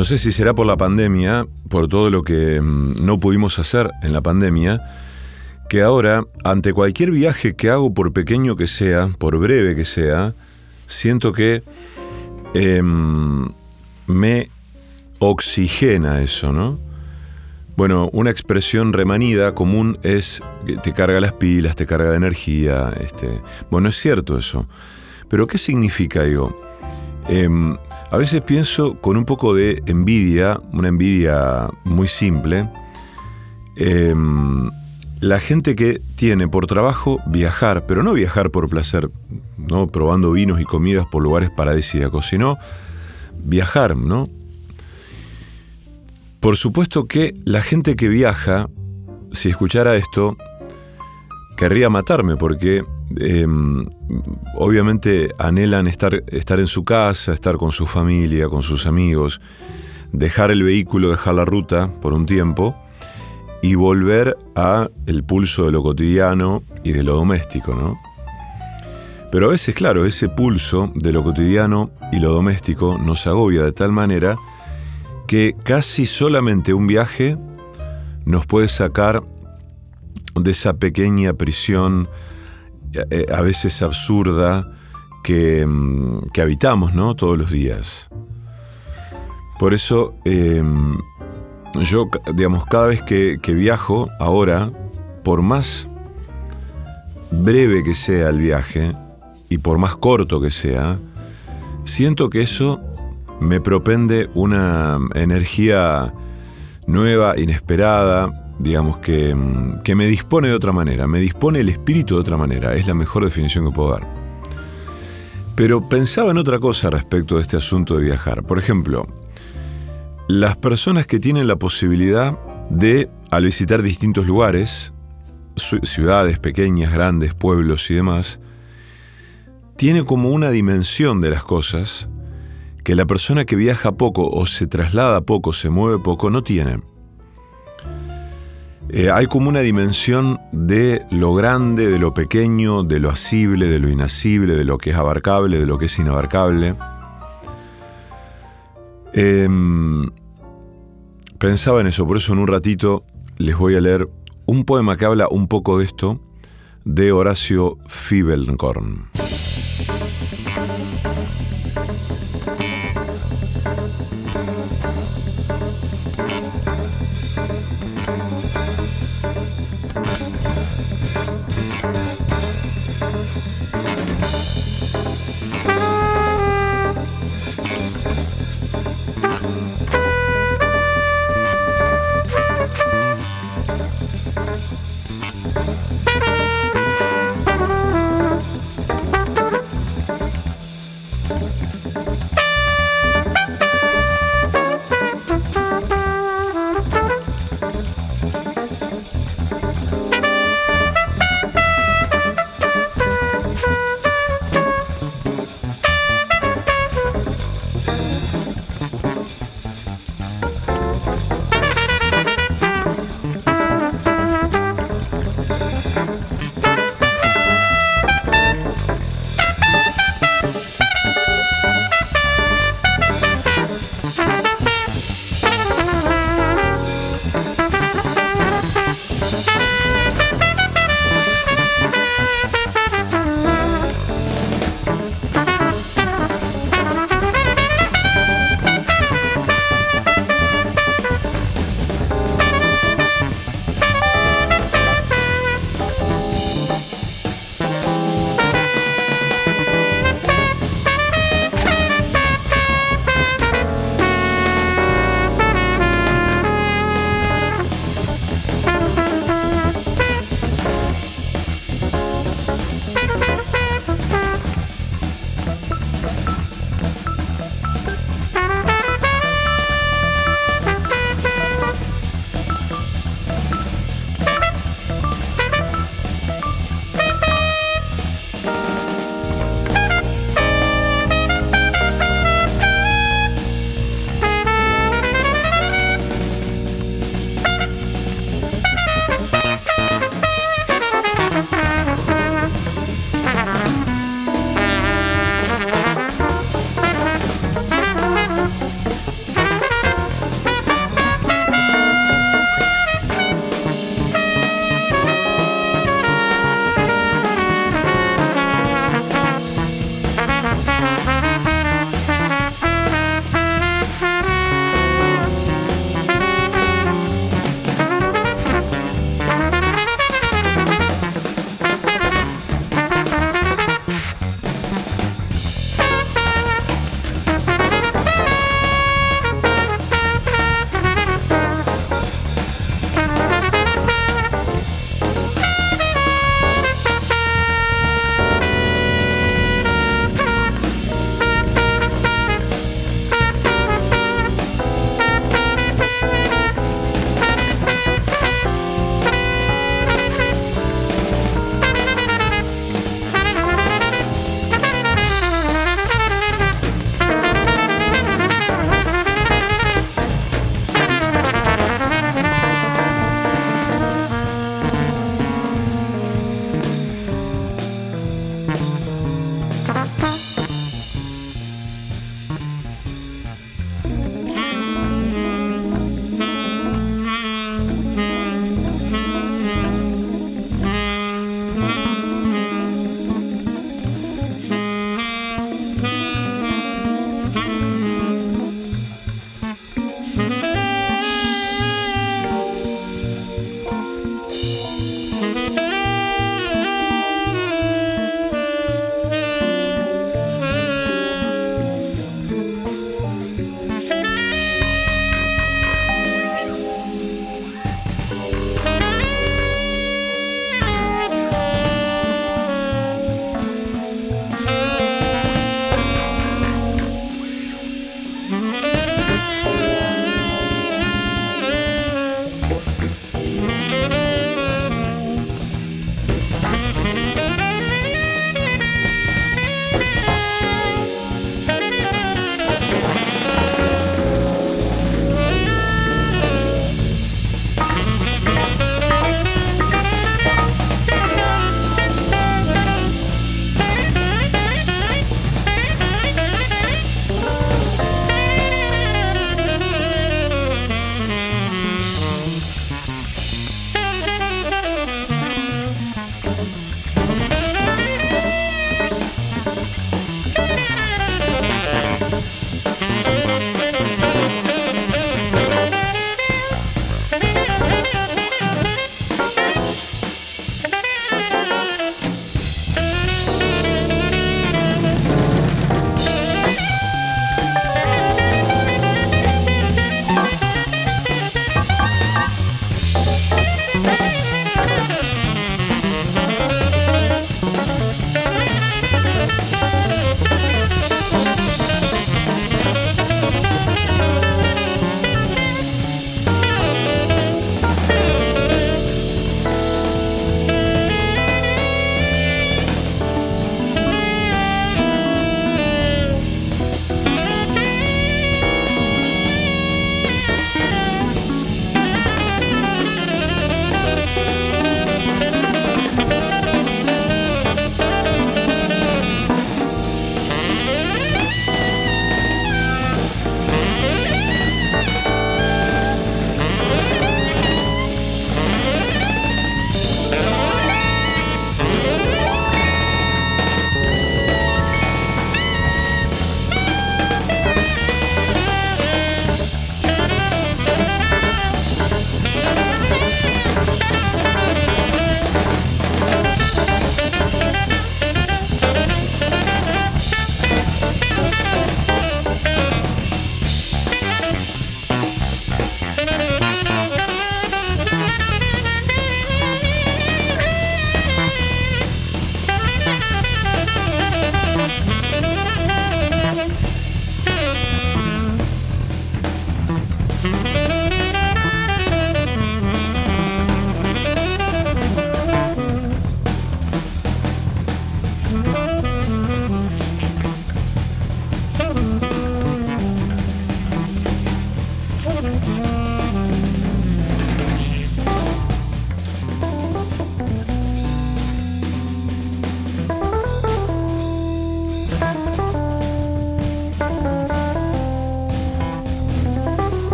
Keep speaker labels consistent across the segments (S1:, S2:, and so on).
S1: No sé si será por la pandemia, por todo lo que mm, no pudimos hacer en la pandemia, que ahora, ante cualquier viaje que hago, por pequeño que sea, por breve que sea, siento que em, me oxigena eso, ¿no? Bueno, una expresión remanida común es que te carga las pilas, te carga de energía. Este, bueno, es cierto eso. Pero ¿qué significa yo? Em, a veces pienso con un poco de envidia, una envidia muy simple. Em, la gente que tiene por trabajo viajar, pero no viajar por placer, ¿no? probando vinos y comidas por lugares paradisíacos, sino viajar, ¿no? Por supuesto que la gente que viaja, si escuchara esto, querría matarme porque em, obviamente anhelan estar, estar en su casa, estar con su familia, con sus amigos, dejar el vehículo, dejar la ruta por un tiempo y volver a el pulso de lo cotidiano y de lo doméstico, ¿no? Pero a veces, claro, ese pulso de lo cotidiano y lo doméstico nos agobia de tal manera que casi solamente un viaje nos puede sacar de esa pequeña prisión, a veces absurda, que, mm, que habitamos ¿no? todos los días. Por eso, em, yo, digamos, cada vez que viajo ahora, por más breve que sea el viaje y por más corto que sea, siento que eso me propende una energía nueva, inesperada, digamos que, que, me dispone de otra manera, me dispone el espíritu de otra manera, es la mejor definición que puedo dar. Pero pensaba en otra cosa respecto de este asunto de viajar. Por ejemplo, las personas que tienen la posibilidad de, al visitar distintos lugares, ciudades pequeñas, grandes, pueblos y demás, tiene como una dimensión de las cosas que la persona que viaja poco o se traslada poco, se mueve poco, no tiene. Eh, hay como una dimensión de lo grande, de lo pequeño, de lo asible, de lo inasible, de lo que es abarcable, de lo que es inabarcable. Em, pensaba en eso, por eso en un ratito les voy a leer un poema que habla un poco de esto de Horacio Fibelkorn.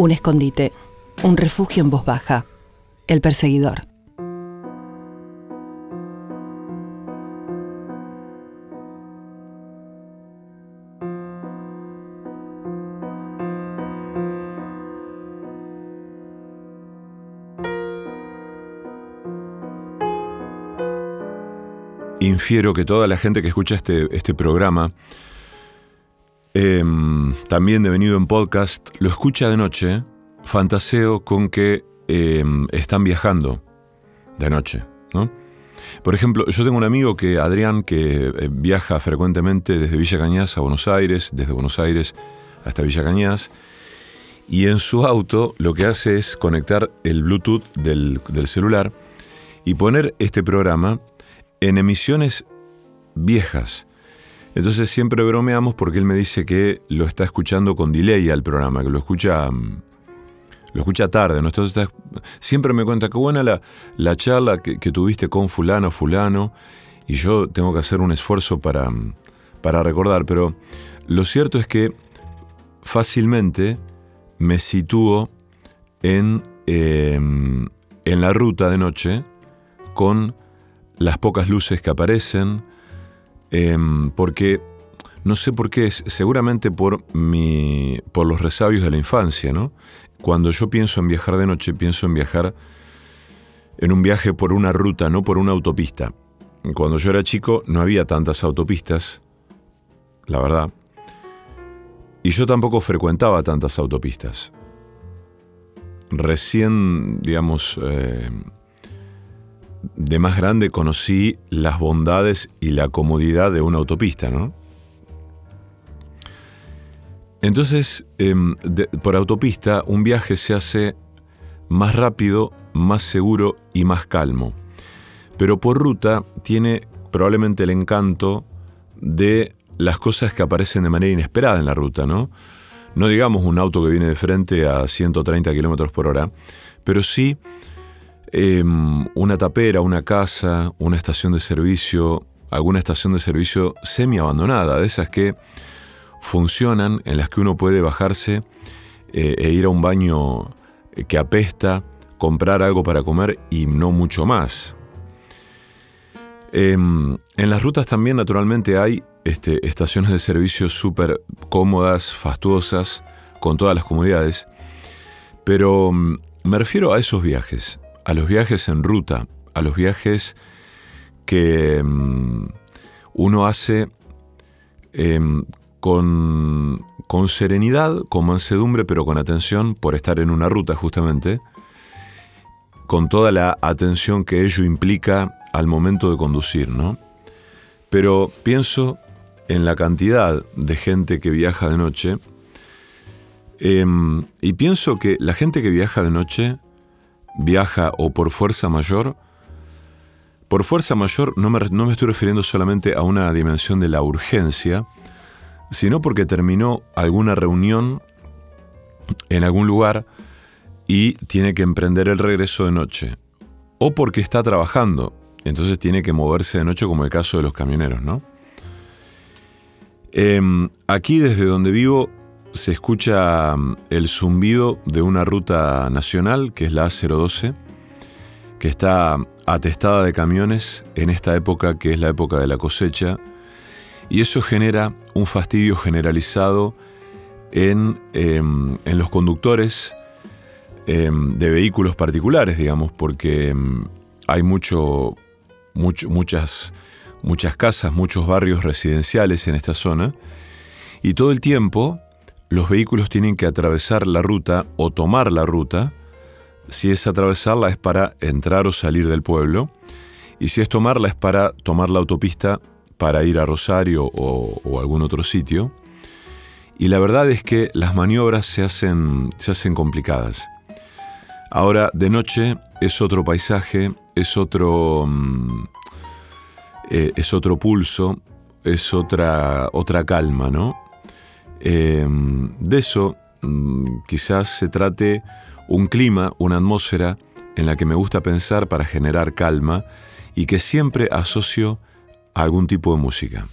S2: Un escondite, un refugio en voz baja. El perseguidor.
S1: Infiero que toda la gente que escucha este, este programa Em, también devenido en podcast, lo escucha de noche, fantaseo con que em, están viajando de noche, ¿no? Por ejemplo, yo tengo un amigo que, Adrián, que eh, viaja frecuentemente desde Villa Cañas a Buenos Aires, desde Buenos Aires hasta Villa Cañas, y en su auto lo que hace es conectar el Bluetooth del, del celular y poner este programa en emisiones viejas. Entonces siempre bromeamos porque él me dice que lo está escuchando con delay al programa, que lo escucha, mm, lo escucha tarde. siempre me cuenta que buena la, la charla que, tuviste con fulano, fulano, y yo tengo que hacer un esfuerzo para, mm, para recordar, pero lo cierto es que fácilmente me sitúo en, em, en la ruta de noche con las pocas luces que aparecen, Em, porque no sé por qué, seguramente por, mi, por los resabios de la infancia, ¿no? Cuando yo pienso en viajar de noche, pienso en viajar en un viaje por una ruta, no por una autopista. Cuando yo era chico no había tantas autopistas, la verdad. Y yo tampoco frecuentaba tantas autopistas. Recién, digamos, eh, de más grande conocí las bondades y la comodidad de una autopista, ¿no? Entonces, em, por autopista, un viaje se hace más rápido, más seguro y más calmo. Pero por ruta tiene probablemente el encanto de las cosas que aparecen de manera inesperada en la ruta, ¿no? No digamos un auto que viene de frente a 130 kilómetros por hora, pero sí Em, una tapera, una casa, una estación de servicio, alguna estación de servicio semi abandonada, de esas que funcionan, en las que uno puede bajarse eh, e ir a un baño eh, que apesta, comprar algo para comer y no mucho más. Em, en las rutas también naturalmente hay este, estaciones de servicio súper cómodas, fastuosas, con todas las comodidades, pero mm, me refiero a esos viajes, a los viajes en ruta, a los viajes que mm, uno hace em, con, con serenidad, con mansedumbre, pero con atención por estar en una ruta justamente, con toda la atención que ello implica al momento de conducir, ¿no? Pero pienso en la cantidad de gente que viaja de noche em, y pienso que la gente que viaja de noche viaja o por fuerza mayor, por fuerza mayor no me, no me estoy refiriendo solamente a una dimensión de la urgencia, sino porque terminó alguna reunión en algún lugar y tiene que emprender el regreso de noche, o porque está trabajando, entonces tiene que moverse de noche como el caso de los camioneros, ¿no? Em, aquí desde donde vivo se escucha mm, el zumbido de una ruta nacional, que es la A012, que está atestada de camiones en esta época que es la época de la cosecha, y eso genera un fastidio generalizado en, em, los conductores em, de vehículos particulares, digamos, porque em, hay mucho, muchas, muchas casas, muchos barrios residenciales en esta zona, y todo el tiempo los vehículos tienen que atravesar la ruta o tomar la ruta, si es atravesarla es para entrar o salir del pueblo, Y si es tomarla es para tomar la autopista para ir a Rosario o, algún otro sitio. Y la verdad es que las maniobras se hacen, se hacen complicadas. Ahora, de noche es otro paisaje, es otro, mm, eh, es otro pulso, es otra, otra calma, ¿no? Em, de eso mm, quizás se trate un clima, una atmósfera en la que me gusta pensar para generar calma y que siempre asocio a algún tipo de música.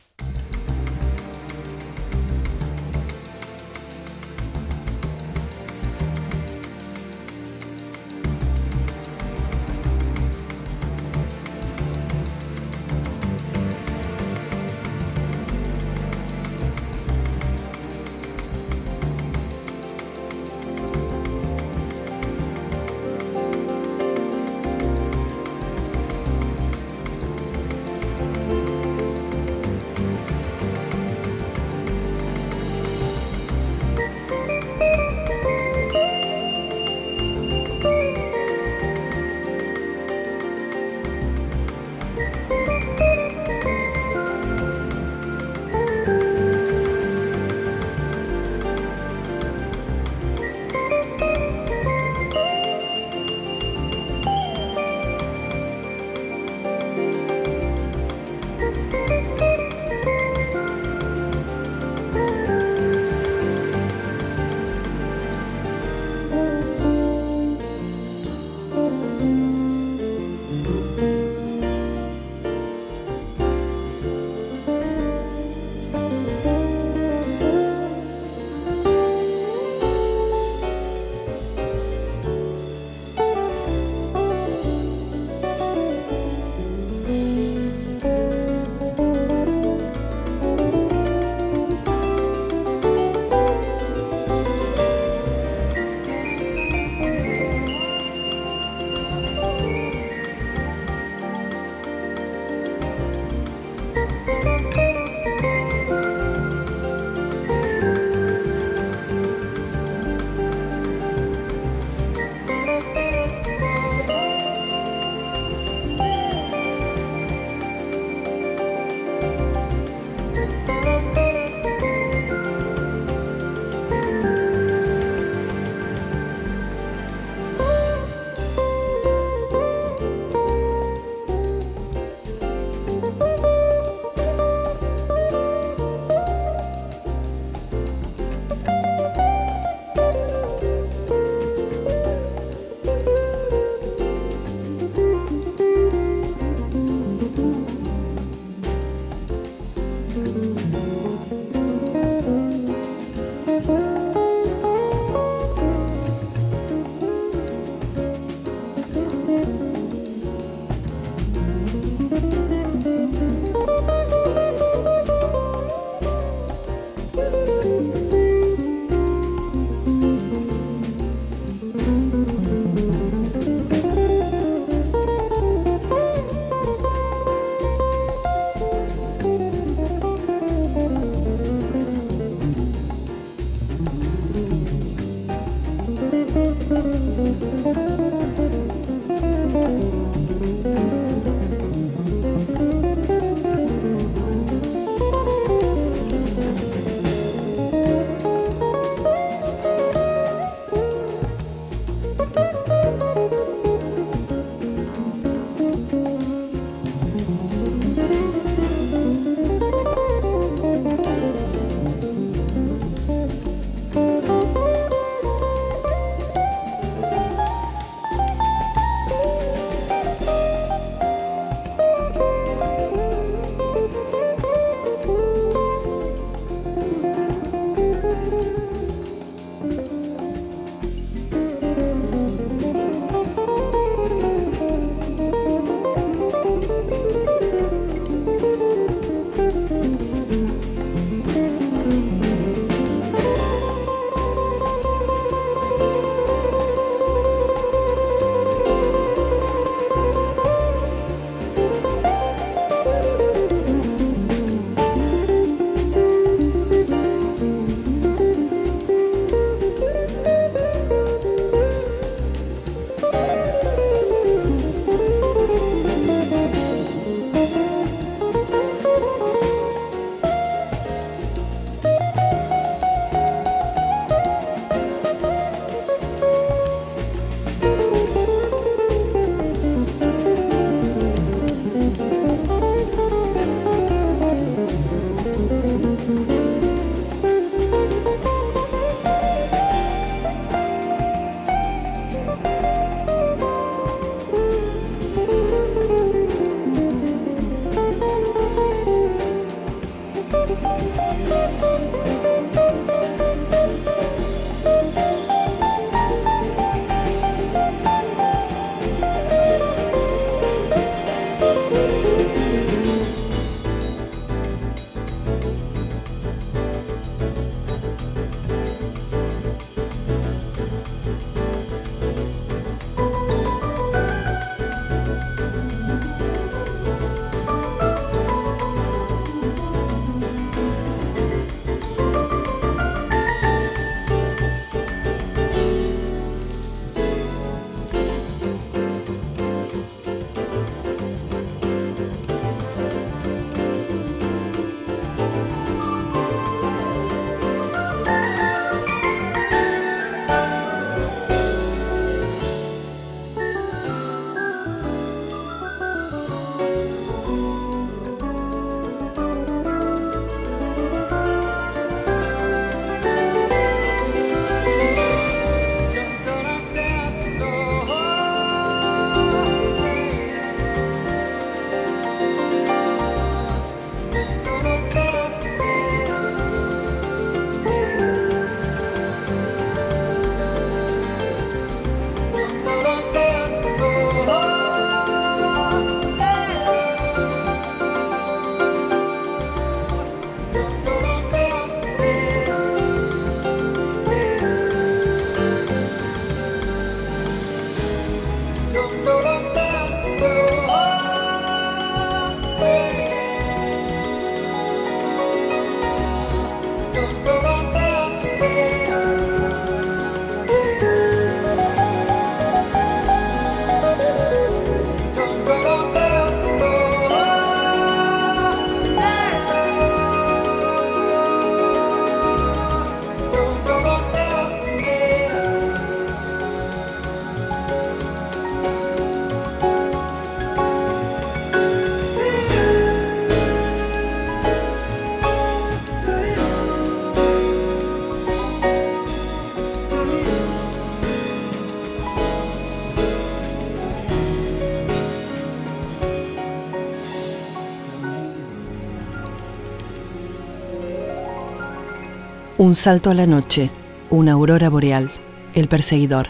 S2: Un salto a la noche, una aurora boreal, el perseguidor.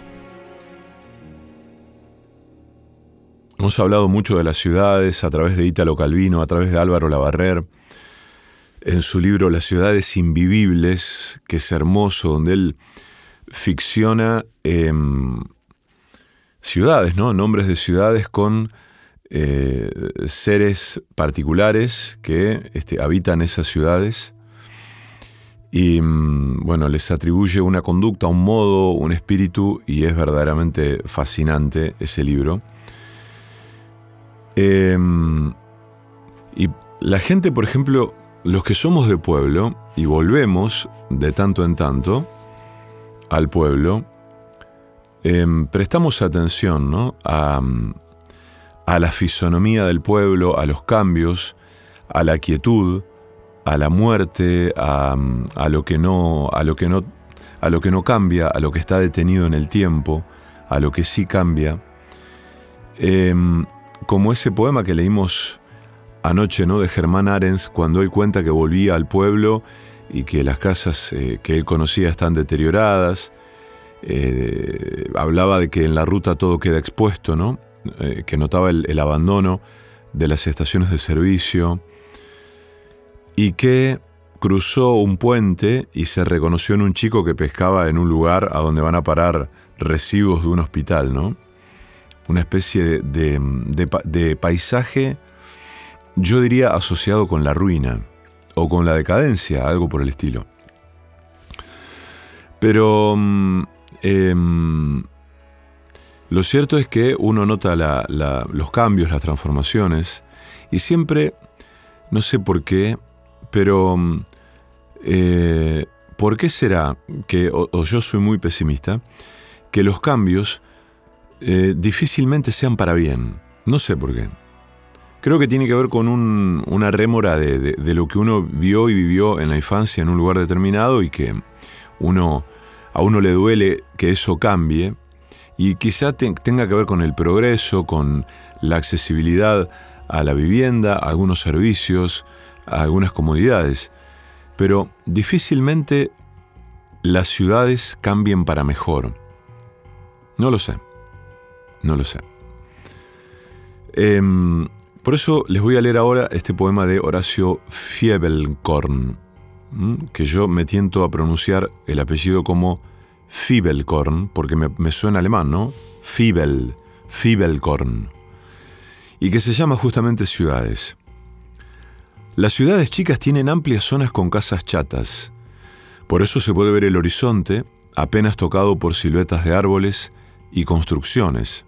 S1: Hemos hablado mucho de las ciudades a través de Ítalo Calvino, a través de Álvaro Lavarrer, en su libro Las ciudades invivibles, que es hermoso, donde él ficciona em, ciudades, ¿no? Nombres de ciudades con eh, seres particulares que este, habitan esas ciudades y mm, bueno, les atribuye una conducta, un modo, un espíritu y es verdaderamente fascinante ese libro. Em, y la gente, por ejemplo, los que somos de pueblo y volvemos de tanto en tanto al pueblo, em, prestamos atención a, a la fisonomía del pueblo, a los cambios, a la quietud, a la muerte, a, lo que no, a lo que no, a lo que no cambia, a lo que está detenido en el tiempo, a lo que sí cambia. Em, como ese poema que leímos anoche, ¿no? De Germán Arens, cuando él cuenta que volvía al pueblo y que las casas eh, que él conocía están deterioradas. Eh, hablaba de que en la ruta todo queda expuesto, ¿no? Eh, que notaba el, abandono de las estaciones de servicio y que cruzó un puente y se reconoció en un chico que pescaba en un lugar a donde van a parar residuos de un hospital, ¿no? Una especie de paisaje, yo diría, asociado con la ruina o con la decadencia, algo por el estilo. Pero mm, em, lo cierto es que uno nota los cambios, las transformaciones, y siempre, no sé por qué, pero mm, eh, ¿por qué será que, o, yo soy muy pesimista, que los cambios eh, difícilmente sean para bien? No sé por qué. Creo que tiene que ver con una rémora de, lo que uno vio y vivió en la infancia en un lugar determinado y que uno, a uno le duele que eso cambie y quizá tenga que ver con el progreso, con la accesibilidad a la vivienda, a algunos servicios, a algunas comodidades. Pero difícilmente las ciudades cambien para mejor. No lo sé. No lo sé. Em, por eso les voy a leer ahora este poema de Horacio Fiebelkorn, que yo me tiento a pronunciar el apellido como Fibelkorn, porque me, suena alemán, ¿no? Fibel, Fibelkorn. Y que se llama justamente ciudades. Las ciudades chicas tienen amplias zonas con casas chatas. Por eso se puede ver el horizonte, apenas tocado por siluetas de árboles y construcciones.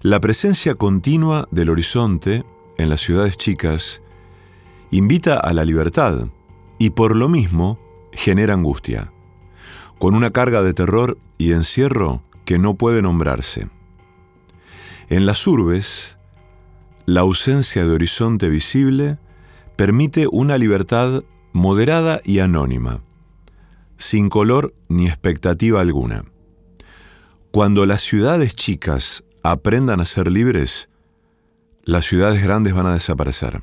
S1: La presencia continua del horizonte en las ciudades chicas invita a la libertad y por lo mismo genera angustia con una carga de terror y encierro que no puede nombrarse. En las urbes, la ausencia de horizonte visible permite una libertad moderada y anónima, sin color ni expectativa alguna. Cuando las ciudades chicas aprendan a ser libres, las ciudades grandes van a desaparecer.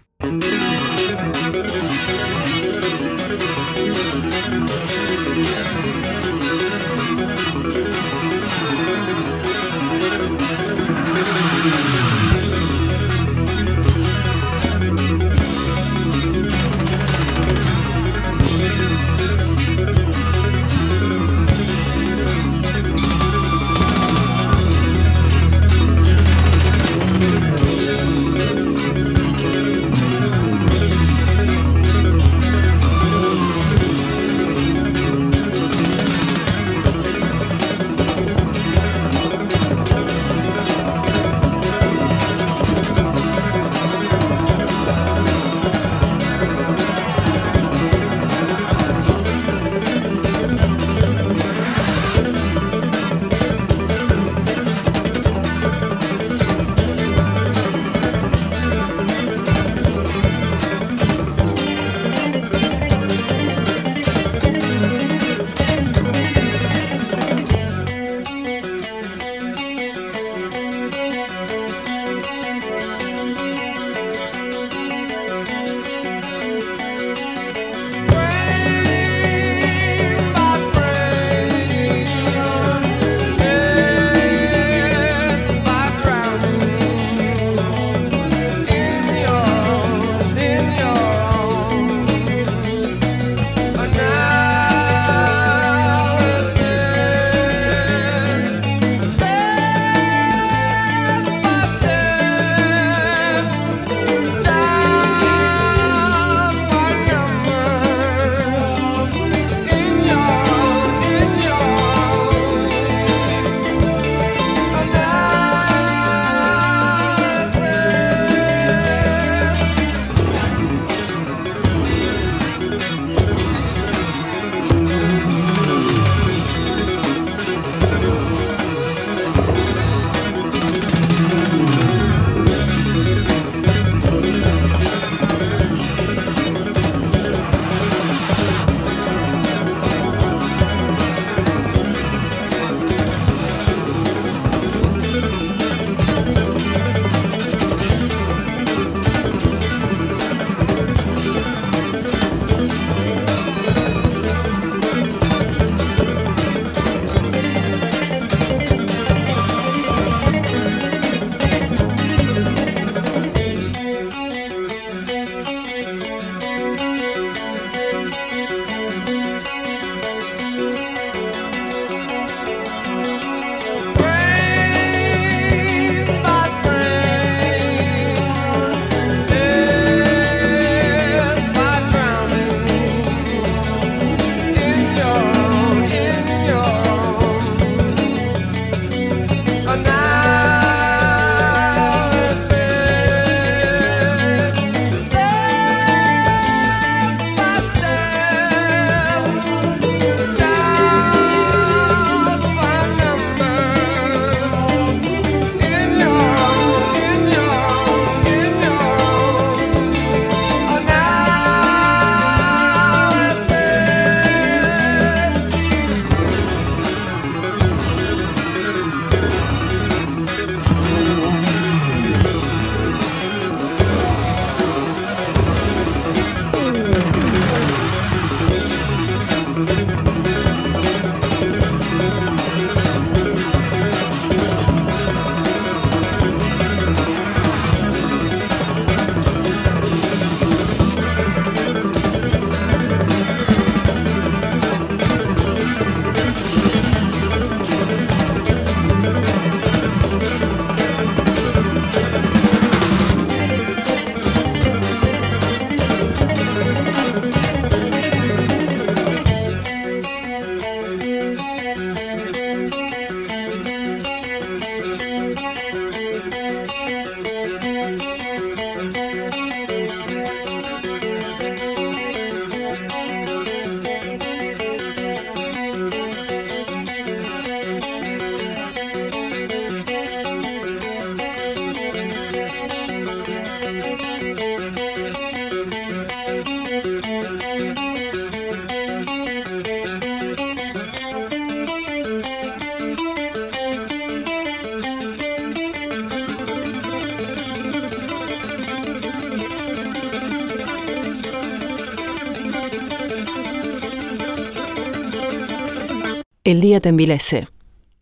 S2: El día te envilece,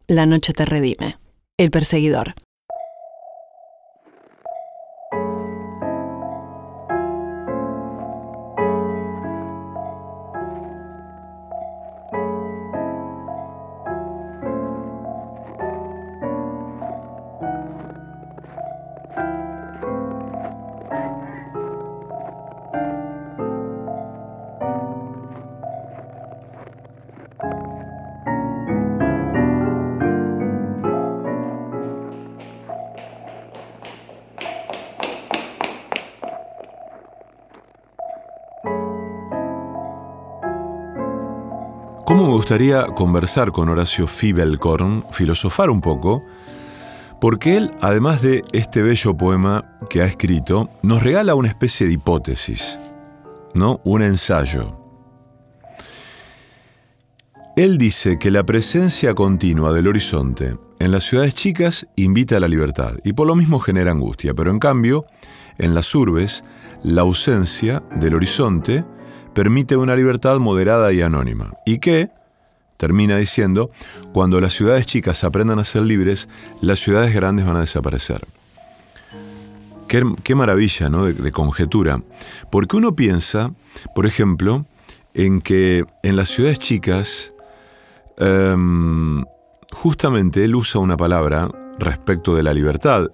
S2: la noche te redime. El perseguidor.
S1: Gustaría conversar con Horacio Fibelkorn, filosofar un poco? Porque él, además de este bello poema que ha escrito, nos regala una especie de hipótesis, ¿no? Un ensayo. Él dice que la presencia continua del horizonte en las ciudades chicas invita a la libertad y por lo mismo genera angustia, pero en cambio, en las urbes, la ausencia del horizonte permite una libertad moderada y anónima. Y que, termina diciendo, cuando las ciudades chicas aprendan a ser libres, las ciudades grandes van a desaparecer. Qué, maravilla ¿no? de, conjetura. Porque uno piensa, por ejemplo, en que en las ciudades chicas, em, justamente él usa una palabra respecto de la libertad.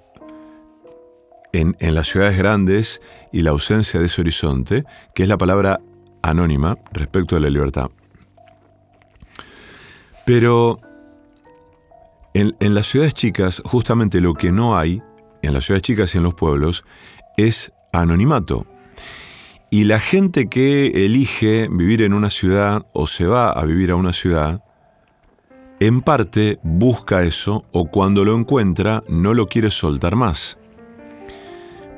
S1: En, en, las ciudades grandes y la ausencia de ese horizonte, que es la palabra anónima respecto de la libertad. Pero en, las ciudades chicas, justamente lo que no hay, en las ciudades chicas y en los pueblos, es anonimato. Y la gente que elige vivir en una ciudad o se va a vivir a una ciudad, en parte busca eso o cuando lo encuentra no lo quiere soltar más.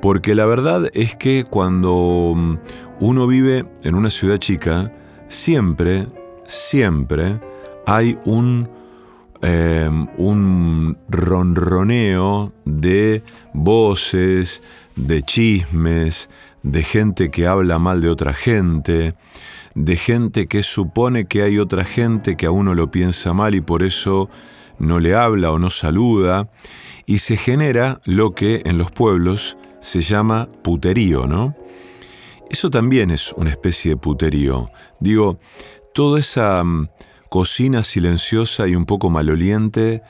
S1: Porque la verdad es que cuando mm, uno vive en una ciudad chica, siempre, siempre hay un, em, un ronroneo de voces, de chismes, de gente que habla mal de otra gente, de gente que supone que hay otra gente que a uno lo piensa mal y por eso no le habla o no saluda, y se genera lo que en los pueblos se llama puterío, ¿no? Eso también es una especie de puterío. Digo, toda esa mm, cocina silenciosa y un poco maloliente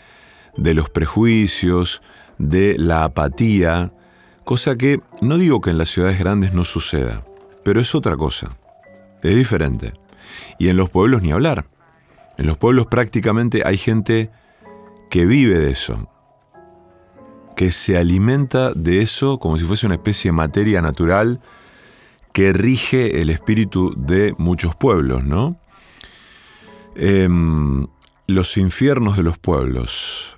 S1: de los prejuicios, de la apatía, cosa que no digo que en las ciudades grandes no suceda, pero es otra cosa, es diferente. Y en los pueblos ni hablar. En los pueblos prácticamente hay gente que vive de eso, que se alimenta de eso como si fuese una especie de materia natural que rige el espíritu de muchos pueblos, ¿no? Em, los infiernos de los pueblos.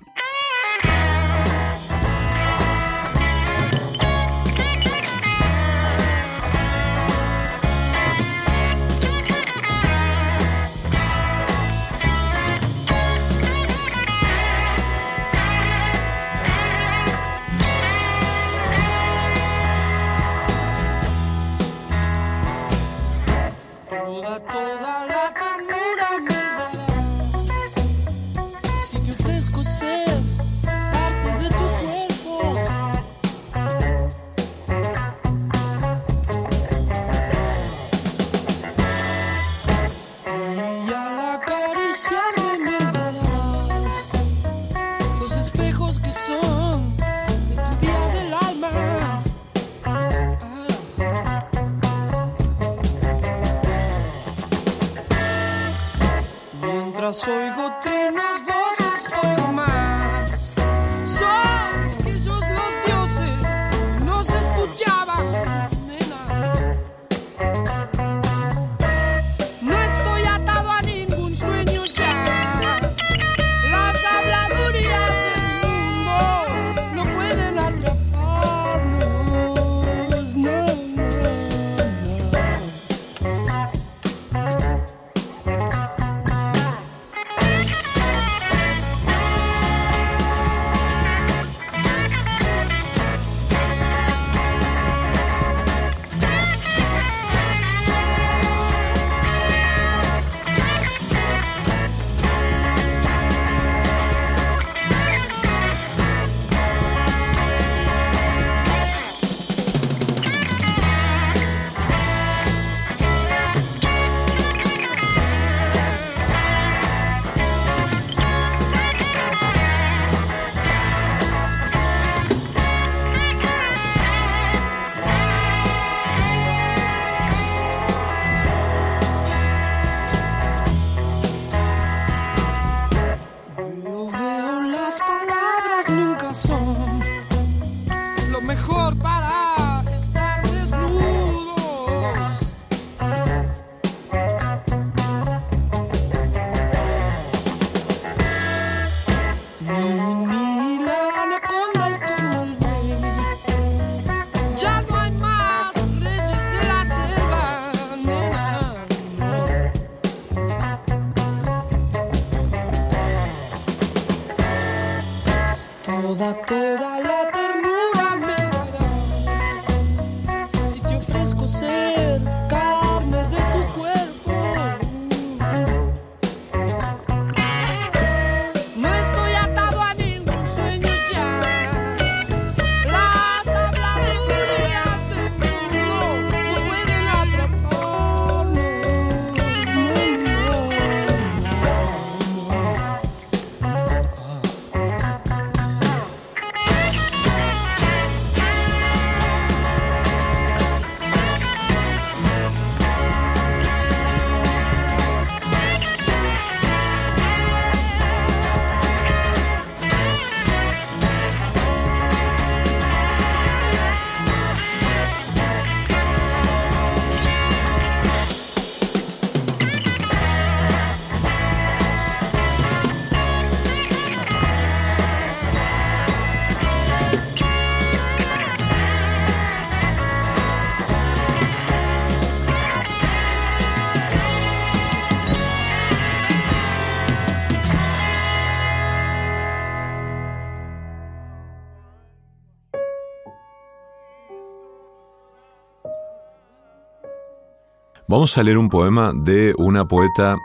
S1: Vamos a leer un poema de una poeta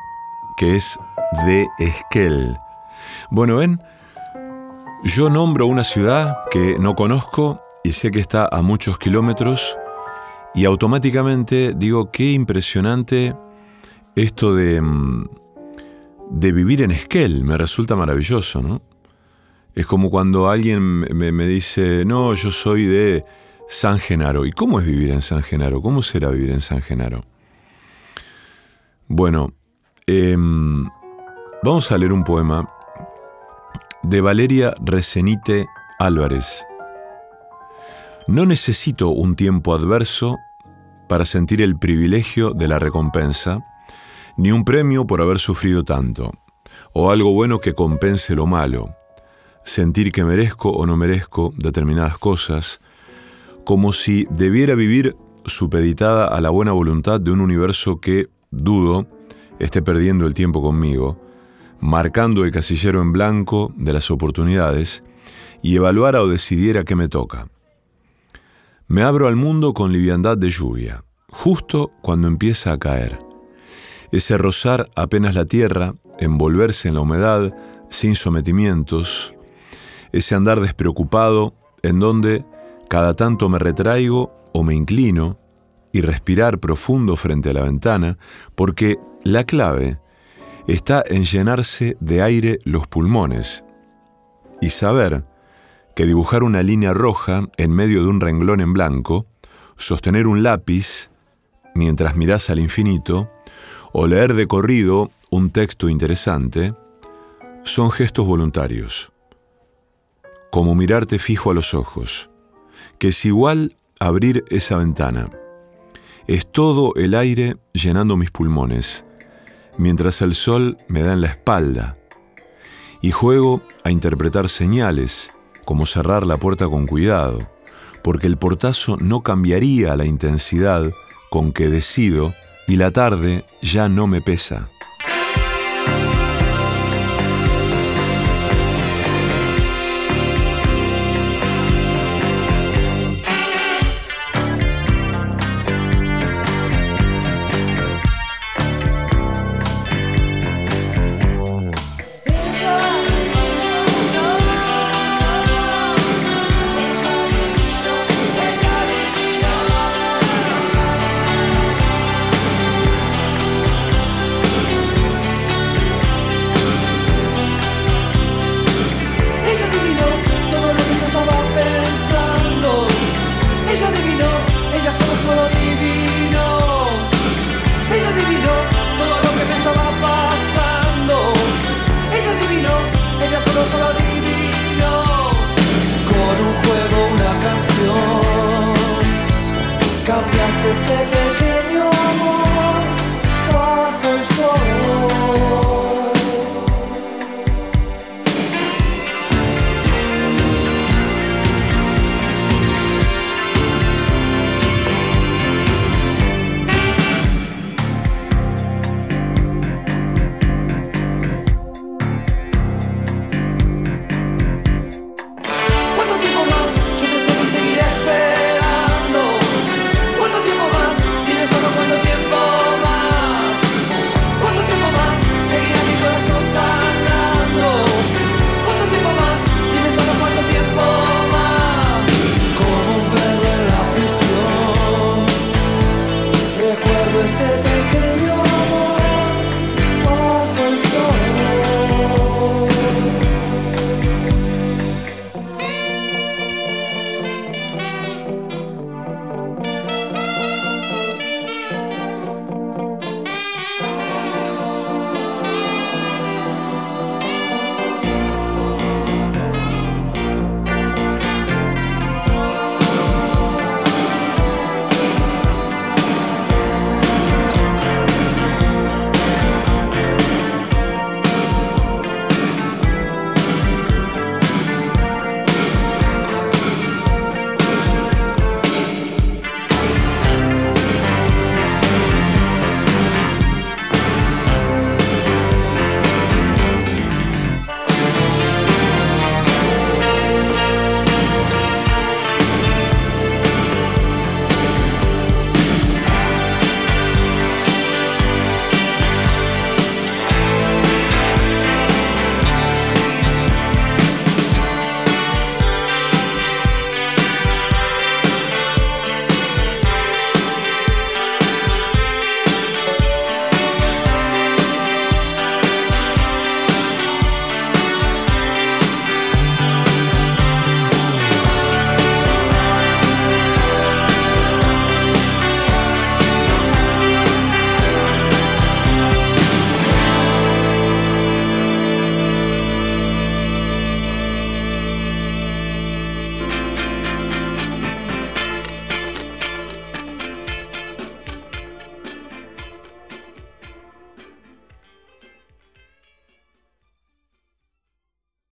S1: que es de Esquel. Bueno, ven, yo nombro una ciudad que no conozco y sé que está a muchos kilómetros y automáticamente digo, qué impresionante esto de, mm, de vivir en Esquel, me resulta maravilloso, ¿no? Es como cuando alguien me, me, dice, no, yo soy de San Genaro. ¿Y cómo es vivir en San Genaro? ¿Cómo será vivir en San Genaro? Bueno, em, vamos a leer un poema de Valeria Resenite Álvarez. No necesito un tiempo adverso para sentir el privilegio de la recompensa, ni un premio por haber sufrido tanto, o algo bueno que compense lo malo, sentir que merezco o no merezco determinadas cosas, como si debiera vivir supeditada a la buena voluntad de un universo que dudo, esté perdiendo el tiempo conmigo, marcando el casillero en blanco de las oportunidades y evaluara o decidiera qué me toca. Me abro al mundo con liviandad de lluvia, justo cuando empieza a caer. Ese rozar apenas la tierra, envolverse en la humedad, sin sometimientos, ese andar despreocupado en donde cada tanto me retraigo o me inclino, y respirar profundo frente a la ventana, porque la clave está en llenarse de aire los pulmones y saber que dibujar una línea roja en medio de un renglón en blanco, sostener un lápiz mientras miras al infinito, o leer de corrido un texto interesante, son gestos voluntarios, como mirarte fijo a los ojos, que es igual abrir esa ventana es todo el aire llenando mis pulmones, mientras el sol me da en la espalda. Y juego a interpretar señales, como cerrar la puerta con cuidado, porque el portazo no cambiaría la intensidad con que decido y la tarde ya no me pesa.